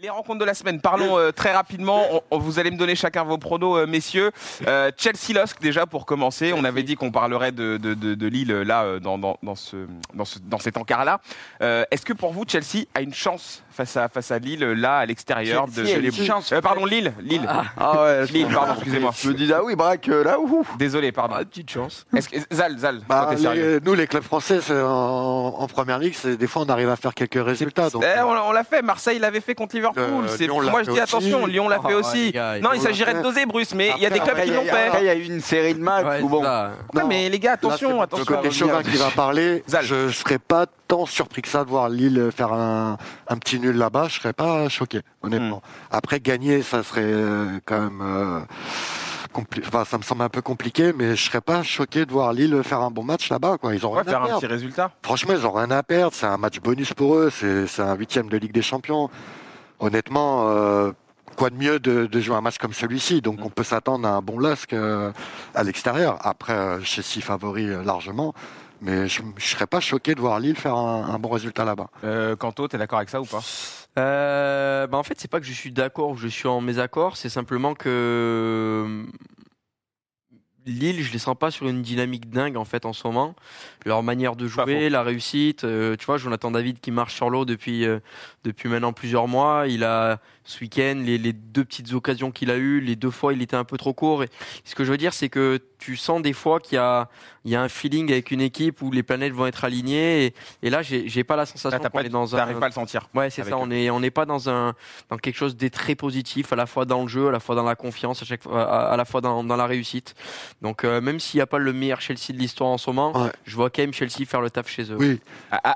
Les rencontres de la semaine, parlons euh, très rapidement. On- on- vous allez me donner chacun vos pronos, euh, messieurs. Euh, Chelsea-Losk, déjà pour commencer. On avait dit qu'on parlerait de, de, de- de Lille euh, là, euh, dans, dans, dans, ce, dans, ce- dans cet encart-là. Euh, Est-ce que pour vous, Chelsea a une chance face à, face à Lille, là, à l'extérieur de, Chelsea les- chance. Euh, Pardon, Lille. Lille. Ah ouais, Lille, pardon, excusez-moi. Je me dis, ah oui, Braque, là, ouh. Désolé, pardon. Ah, petite chance. Que, Zal, Zal, Bah, toi, t'es sérieux les- nous, les clubs français, en, en première ligue, des fois, on arrive à faire quelques résultats. Donc, Eh, on, on l'a fait, Marseille l'avait fait contre Liverpool. Euh, C'est- moi je dis aussi. attention, Lyon l'a fait Oh, ouais, aussi. non, il s'agirait de doser, Bruce, mais il y a des clubs qui l'ont il y a- fait. après, il y a eu une série de matchs Ouais, où bon. Ouais, mais les gars, Là, attention, c'est le attention. côté chauvin qui va parler. Je ne serais pas tant surpris que ça de voir Lille faire un, un petit nul là-bas. Je serais pas choqué, honnêtement. Hmm. Après, gagner, ça serait euh, quand même. euh, compli- Enfin, ça me semble un peu compliqué, mais je serais pas choqué de voir Lille faire un bon match là-bas. Quoi. Ils ont rien faire à un perdre. petit résultat. Franchement, ils ont rien à perdre. C'est un match bonus pour eux. C'est c'est un huitième de Ligue des Champions. Honnêtement, euh, quoi de mieux de, de jouer un match comme celui-ci? Donc, on peut s'attendre à un bon LOSC euh, à l'extérieur. Après, euh, Chelsea favori euh, largement. Mais je ne serais pas choqué de voir Lille faire un, un bon résultat là-bas. Euh, Kanto, t'es d'accord avec ça ou pas? Euh, bah en fait, c'est pas que je suis d'accord ou je suis en mésaccord, c'est simplement que euh, Lille, je les sens pas sur une dynamique dingue en fait en ce moment. Leur manière de jouer, la réussite, euh, tu vois, Jonathan David qui marche sur l'eau depuis euh, depuis maintenant plusieurs mois. Il a ce week-end les, les deux petites occasions qu'il a eues, les deux fois il était un peu trop court. Et ce que je veux dire, c'est que tu sens des fois qu'il y a il y a un feeling avec une équipe où les planètes vont être alignées. Et, et là, j'ai j'ai pas la sensation qu'on pas- est dans un T'arrives pas à le sentir. Ouais, c'est ça. eux. On est on n'est pas dans un dans quelque chose de très positif, à la fois dans le jeu, à la fois dans la confiance, à chaque fois, à, à la fois dans, dans la réussite. Donc euh, même s'il n'y a pas le meilleur Chelsea de l'histoire en ce moment, Ouais. je vois quand même Chelsea faire le taf chez eux. Oui,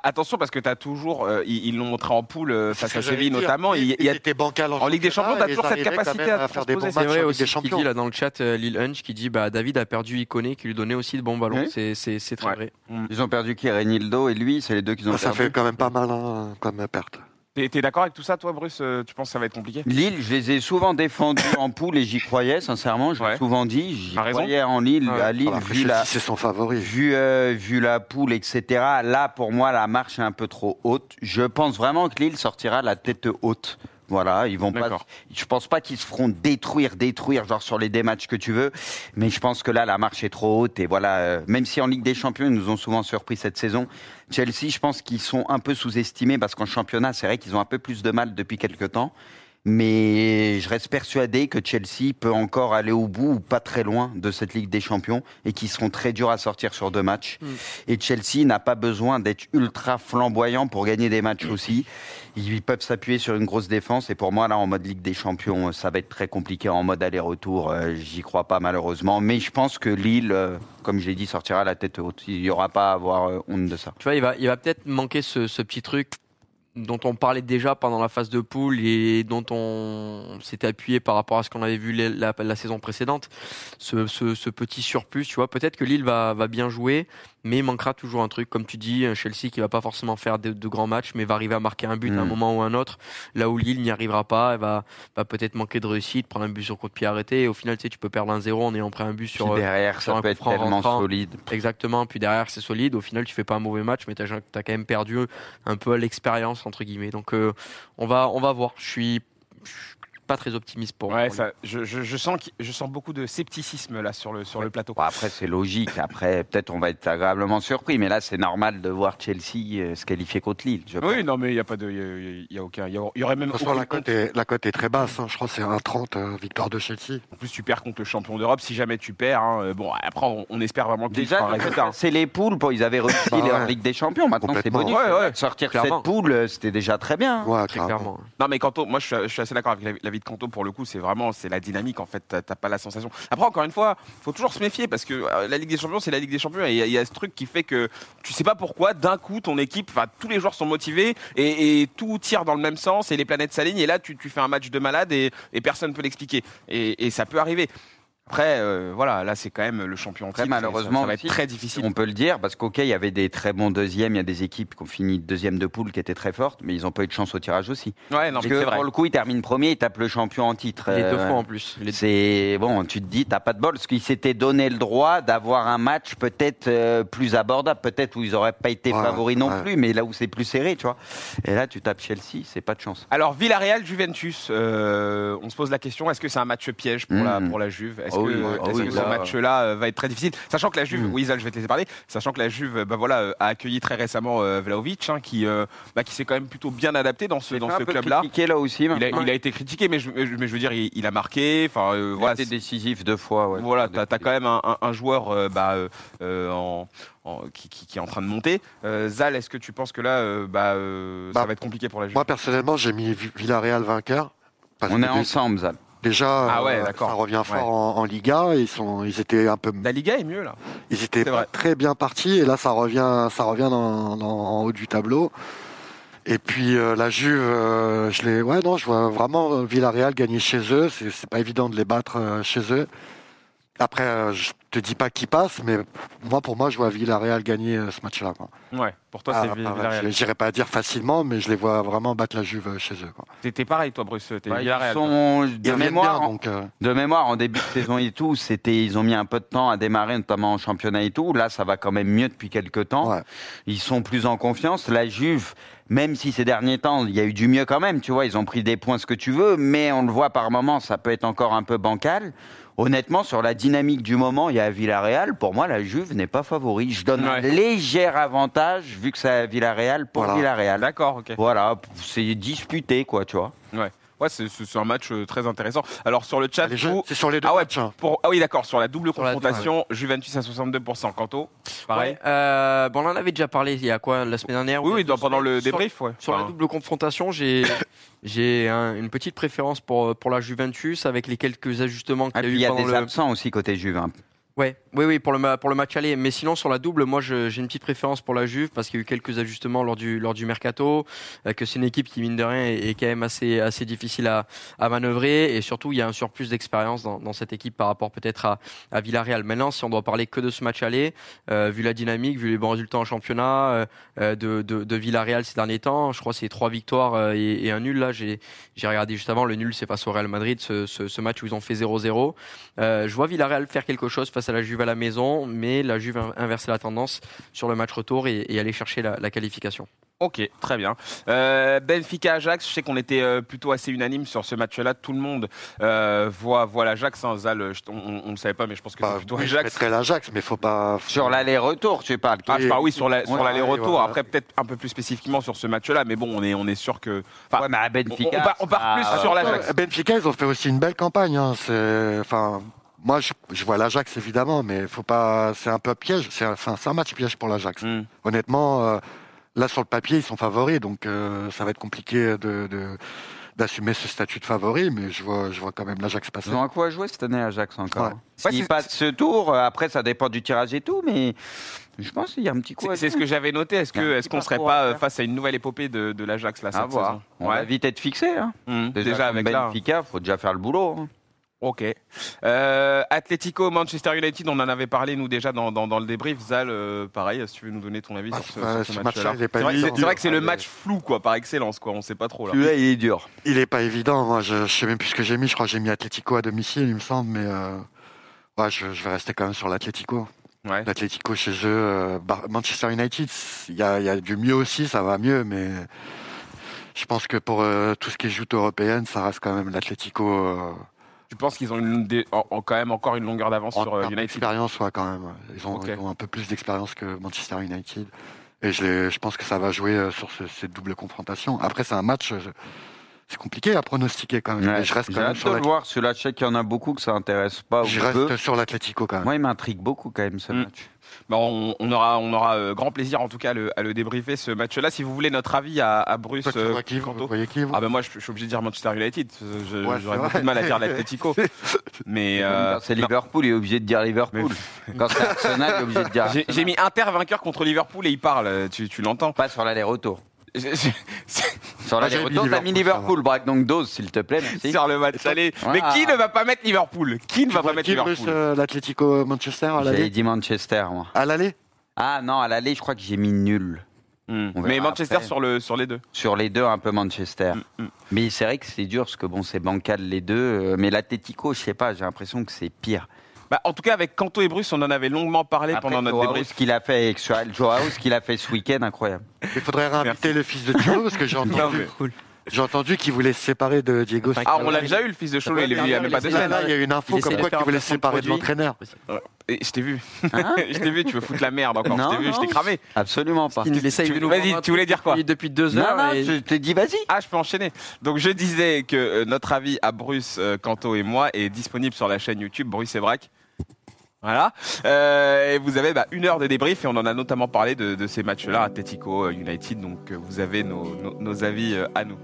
Attention parce que t'as toujours, euh, ils l'ont montré en poule euh, face à Séville notamment. Il y a- était bancal en Ligue des Champions, t'as toujours cette capacité à faire des bons transposer. C'est matchs vrai aussi des ce qu'il Champions. dit là dans le chat, euh, Lil Hunch qui dit bah David a perdu Iconé qui lui donnait aussi de bons ballons. Oui. C'est c'est c'est très Ouais. vrai. Ils ont perdu qui Renildo et lui, c'est les deux qu'ils ont Ça perdu. fait quand même pas mal hein, comme perte. T'es t'es d'accord avec tout ça, toi, Bruce Euh, Tu penses que ça va être compliqué? Lille, je les ai souvent défendus en poule et j'y croyais, sincèrement. Je l'ai souvent dit. J'y T'as raison. croyais en Lille, Ouais. à Lille, Alors que vu la, c'est son favori. vu, euh, vu la poule, etc. Là, pour moi, la marche est un peu trop haute. Je pense vraiment que Lille sortira la tête haute. Voilà, ils vont pas. Je pense pas qu'ils se feront détruire, détruire, genre sur les des matchs que tu veux. Mais je pense que là, la marche est trop haute. Et voilà, euh, même si en Ligue des Champions, ils nous ont souvent surpris cette saison. Chelsea, je pense qu'ils sont un peu sous-estimés parce qu'en championnat, c'est vrai qu'ils ont un peu plus de mal depuis quelques temps. Mais je reste persuadé que Chelsea peut encore aller au bout ou pas très loin de cette Ligue des Champions et qu'ils seront très durs à sortir sur deux matchs. Mm. Et Chelsea n'a pas besoin d'être ultra flamboyant pour gagner des matchs aussi. Ils peuvent s'appuyer sur une grosse défense et pour moi là en mode Ligue des Champions ça va être très compliqué en mode aller-retour. Euh, J'y crois pas malheureusement, mais je pense que Lille, euh, comme je l'ai dit, sortira la tête haute. Il y aura pas à avoir euh, honte de ça. Tu vois, il va, il va peut-être manquer ce, ce petit truc dont on parlait déjà pendant la phase de poule et dont on s'était appuyé par rapport à ce qu'on avait vu la, saison précédente. Ce, petit surplus, tu vois, peut-être que Lille va bien jouer, mais il manquera toujours un truc, comme tu dis, un Chelsea qui va pas forcément faire de, de grands matchs, mais va arriver à marquer un but à un Mm. moment ou un autre. Là où Lille n'y arrivera pas, elle va, va peut-être manquer de réussite, prendre un but sur coup de pied arrêté. Et au final, tu sais, tu peux perdre un zéro en ayant pris un but Puis sur, euh, derrière, sur ça un peut être tellement rentrant. solide. Exactement, puis derrière c'est solide. Au final, tu fais pas un mauvais match, mais tu as, quand même perdu un peu l'expérience entre guillemets. Donc euh, on va on va voir. Je suis pas très optimiste pour. Ouais, pour ça, je, je, je sens je sens beaucoup de scepticisme là sur le sur le plateau. Bon, après, c'est logique. Après, peut-être on va être agréablement surpris, mais là, c'est normal de voir Chelsea euh, se qualifier contre Lille. Je pense. Oui, non, mais il y a pas de, il y a- il y a, aucun, il y, aurait même De toute façon, aucune la cote est, la cote est très basse. hein. Je crois que c'est 1,30 euh, victoire de Chelsea. En plus, tu perds contre le champion d'Europe. Si jamais tu perds, hein, euh, bon, après, on, on espère vraiment que Déjà, hein. c'est les poules. Bon, ils avaient réussi Bah ouais. Ligue des Champions. Maintenant, c'est bonus. Ouais, ouais. Sortir Clairement. cette poule, euh, c'était déjà très bien. Très clairement. clairement. Non, mais Kanto, moi, je suis, je suis assez d'accord avec l'avis- l'avis de Kanto pour le coup. C'est vraiment, c'est la dynamique en fait. T'as pas la sensation. Après, encore une fois, faut toujours se méfier parce que euh, la Ligue des Champions, c'est la Ligue des Champions et il y, a- ce truc qui fait que tu sais pas pourquoi d'un coup ton équipe, enfin tous les joueurs sont motivés et, tout tire dans le même sens et les planètes s'alignent et là tu, fais un match de malade et, et personne peut l'expliquer et ça peut arriver. Après, euh, voilà, là c'est quand même le champion en Après, titre, ça- malheureusement ça, va être très difficile. On peut le dire, parce qu'ok, il y avait des très bons deuxièmes, il y a des équipes qui ont fini deuxième de poule qui étaient très fortes, mais ils n'ont pas eu de chance au tirage aussi. Ouais, non, Parce que vrai. pour le coup, ils terminent premier, ils tapent le champion en titre. Les deux Euh, fois en plus. C'est bon, tu te dis, t'as pas de bol, parce qu'ils s'étaient donné le droit d'avoir un match peut-être euh, plus abordable, peut-être où ils auraient pas été Ouais, favoris non ouais. plus, mais là où c'est plus serré, tu vois. Et là, tu tapes Chelsea, c'est pas de chance. Alors Villarreal Juventus, euh, on se pose la question est-ce que c'est un match piège pour la Mm. pour la Juve? Que, oui, oh oui, que ce là- match-là euh, va être très difficile Sachant que la Juve, Mm. oui Zal, je vais te laisser parler. Sachant que la Juve, bah voilà, euh, a accueilli très récemment euh, Vlahovic, hein, qui euh, bah, qui s'est quand même plutôt bien adapté dans ce dans ce club-là. critiqué là aussi. Il a, maintenant. il a été critiqué, mais je, mais je veux dire, il, il a marqué. Enfin, euh, Il a voilà, été c'est- décisif deux fois. Ouais, voilà, t'as as quand même un, un- un joueur euh, bah, euh, euh, en- en- qui, qui- qui est en train de monter. Euh, Zal, est-ce que tu penses que là, euh, bah, euh, ça Bah, va être compliqué pour la Juve? Moi, personnellement, j'ai mis Vi- Villarreal vainqueur. parce On est ensemble, Zal. Déjà, Ah ouais, euh, ça revient fort Ouais. en, en Liga. Ils, sont, ils étaient un peu, La Liga est mieux là. ils étaient très bien partis. Et là, ça revient, ça revient dans, dans- en haut du tableau. Et puis euh, la Juve, euh, je les, ouais, non, je vois vraiment euh, Villarreal gagner chez eux. C'est c'est pas évident de les battre euh, chez eux. Après, euh, je te dis pas qui passe, mais moi, pour moi, je vois Villarreal gagner euh, ce match-là. quoi. Ouais, pour toi, Ah, c'est ah, Villarreal. je- J'irai pas dire facilement, mais je les vois vraiment battre la Juve euh, chez eux. quoi. T'es pareil, toi, Bruce. T'es Bah, Villarreal. sont de mémoire. bien, donc. euh, De mémoire, en début de saison et tout, c'était, ils ont mis un peu de temps à démarrer, notamment en championnat et tout. Là, ça va quand même mieux depuis quelques temps. Ouais. Ils sont plus en confiance. La Juve, même si ces derniers temps, il y a eu du mieux quand même, tu vois, ils ont pris des points, ce que tu veux, mais on le voit par moments, ça peut être encore un peu bancal. Honnêtement, sur la dynamique du moment, il y a Villarreal. Pour moi, la Juve n'est pas favori. Je donne un léger avantage, vu que c'est à Villarreal, pour Voilà. Villarreal. D'accord, ok. Voilà, c'est disputé, quoi, tu vois. Ouais, c'est c'est- c'est un match euh, très intéressant. Alors, sur le chat, jeux- vous- C'est sur les deux Ah ouais, matchs. hein. pour... ah oui, d'accord, sur la double Sur la- confrontation, Juventus à 62%. Quanto, pareil Ouais, euh, bon, on en avait déjà parlé il y a quoi la semaine dernière Oui, ou oui, il dans- pendant le Sur- débrief, ouais. Sur la double confrontation, j'ai j'ai un- une petite préférence pour pour la Juventus avec les quelques ajustements Ah, qu'il y a il eu y a des le absents aussi côté Juve. Ouais, oui, oui, pour le, pour le match aller. Mais sinon, sur la double, moi, j'ai une petite préférence pour la Juve parce qu'il y a eu quelques ajustements lors du, lors du mercato, euh, que c'est une équipe qui, mine de rien, est, est quand même assez, assez difficile à, à manœuvrer. Et surtout, il y a un surplus d'expérience dans, dans cette équipe par rapport peut-être à, à Villarreal. Maintenant, si on doit parler que de ce match aller, euh, vu la dynamique, vu les bons résultats en championnat euh, euh, de, de, de Villarreal ces derniers temps, je crois que c'est trois victoires euh, et, et un nul. Là, j'ai j'ai regardé juste avant, le nul, c'est face au Real Madrid, ce, ce, ce match où ils ont fait 0-0. Euh, je vois Villarreal faire quelque chose à la Juve à la maison, mais la Juve a inversé la tendance sur le match retour et, et aller chercher la, la qualification. Ok, très bien. Euh, Benfica Ajax, je sais qu'on était euh, plutôt assez unanime sur ce match-là. Tout le monde euh, voit, voit l'Ajax. Hein. Zal, je- on ne le savait pas, mais je pense que Bah, c'est plutôt oui, je Ajax. mettrais l'Ajax, mais faut pas. Sur l'aller-retour, tu parles. Ah, je parle oui sur la- sur Ouais, l'aller-retour. ouais, ouais. Après, peut-être un peu plus spécifiquement sur ce match-là, mais bon, on est, on est sûr que. enfin, Ouais, mais à Benfica. on part, on part ah, plus sur l'Ajax. Benfica, ils ont fait aussi une belle campagne. Hein. Moi, je, je vois l'Ajax évidemment, mais faut pas. C'est un peu piège. C'est, un- c'est un match piège pour l'Ajax. Hmm. Honnêtement, euh, là sur le papier, ils sont favoris, donc euh, ça va être compliqué de, de- d'assumer ce statut de favori, mais je vois, je vois quand même l'Ajax passer. Ils ont à quoi jouer cette année, Ajax, encore. Ouais. Ouais, S'ils c'est- passent ce tour, euh, après, ça dépend du tirage et tout, mais je pense qu'il y a un petit coup C'est à c'est ce que j'avais noté. Est-ce Il un que est-ce qu'on serait à pas face à une nouvelle épopée de, de l'Ajax là À cette voir. saison? On va vite être fixé. Hein. Hmm. Déjà, Déjà avec. Benfica, faut déjà faire le boulot. hein. Ok. Euh, Atlético, Manchester United, on en avait parlé nous déjà dans, dans, dans le débrief. Zal, euh, pareil, si tu veux nous donner ton avis Ah, sur ce, bah, ce ce match-là. pas C'est vrai, que c'est le Ah, match flou quoi, par excellence quoi. On sait pas trop là. Celui-là, il est dur. Il est pas évident. Moi, je, je sais même plus ce que j'ai mis. Je crois que j'ai mis Atlético à domicile, il me semble, mais euh, ouais, je, je vais rester quand même sur l'Atlético. Ouais. L'Atlético chez eux, euh, Manchester United, il y a, il y a du mieux aussi, ça va mieux, mais je pense que pour euh, tout ce qui est joute européenne, ça reste quand même l'Atlético. Euh, Tu penses qu'ils ont une, des- en- en- quand même encore une longueur d'avance sur euh, United? d'expérience, ouais, quand même. Ils ont, Ok. ils ont un peu plus d'expérience que Manchester United. Et je, pense que ça va jouer euh, sur ce- cette double confrontation. Après, c'est un match, euh, c'est compliqué à pronostiquer quand même. Ouais. Je reste quand même sur de voir. Celui-là, je sais qu'il y en a beaucoup que ça intéresse pas. ou je peu. reste sur l'Atlético quand même. Moi, il m'intrigue beaucoup quand même ce Mm. match. Bon, on, on aura, on aura euh, grand plaisir en tout cas à le, à le débriefer ce match-là. Si vous voulez notre avis à, à Bruce, euh, qui, vous voyez qui, vous Ah ben moi je, je suis obligé de dire Manchester United. Ouais, J'aurais c'est beaucoup de mal à dire l'Atlético. Mais euh, Quand c'est. Liverpool, il est obligé de dire Liverpool. Quand c'est Arsenal, il est obligé de dire j'ai mis Inter vainqueur contre Liverpool et il parle. Tu, tu l'entends Pas sur l'aller-retour. J'ai- j'ai- Sur la mis retour, t'as mis Liverpool, braque donc dose, s'il te plaît, merci. Sur le match aller. Mais Ah. qui ne va pas mettre Liverpool? Qui ne va pas mettre Liverpool? euh, l'Atlético Manchester à l'aller dit Manchester, moi. À l'aller Ah non, à l'aller, je crois que j'ai mis nul. Hmm. On Mais Manchester après. sur, le, sur les deux. Sur les deux, un peu Manchester. Mm, mm. Mais c'est vrai que c'est dur, parce que bon, c'est bancal les deux. euh, Mais l'Atletico, je sais pas, j'ai l'impression que c'est pire. Bah, en tout cas, avec Kanto et Bruce, on en avait longuement parlé Après, pendant notre Joao, débrief. ce qu'il a fait avec Joao, ce qu'il a fait ce week-end, incroyable. Il faudrait réinviter le fils de Thilo parce que j'ai Non, entendu, j'ai entendu qu'il voulait se séparer de Diego. Ah, on l'a déjà eu, le fils de Cholo, il est venu il y a même pas deux Là, semaines. là, il y a eu une info comme de quoi qu'il voulait se de séparer de l'entraîneur. Je t'ai vu. Hein je t'ai vu, tu veux foutre la merde encore. Non, je t'ai vu, je t'ai cramé. Absolument pas. Il essaye tu- de nous vas-y, tu voulais dire quoi depuis- Depuis deux heures. non, et- je te dis, vas-y. Ah, je peux enchaîner. Donc, je disais que euh, notre avis à Bruce, euh, Kanto et moi est disponible sur la chaîne YouTube Bruce et Braque. Voilà. Euh, et vous avez bah, une heure de débrief et on en a notamment parlé de, de ces matchs-là, Atletico, euh, United. Donc, euh, vous avez nos, nos- nos avis euh, à nous.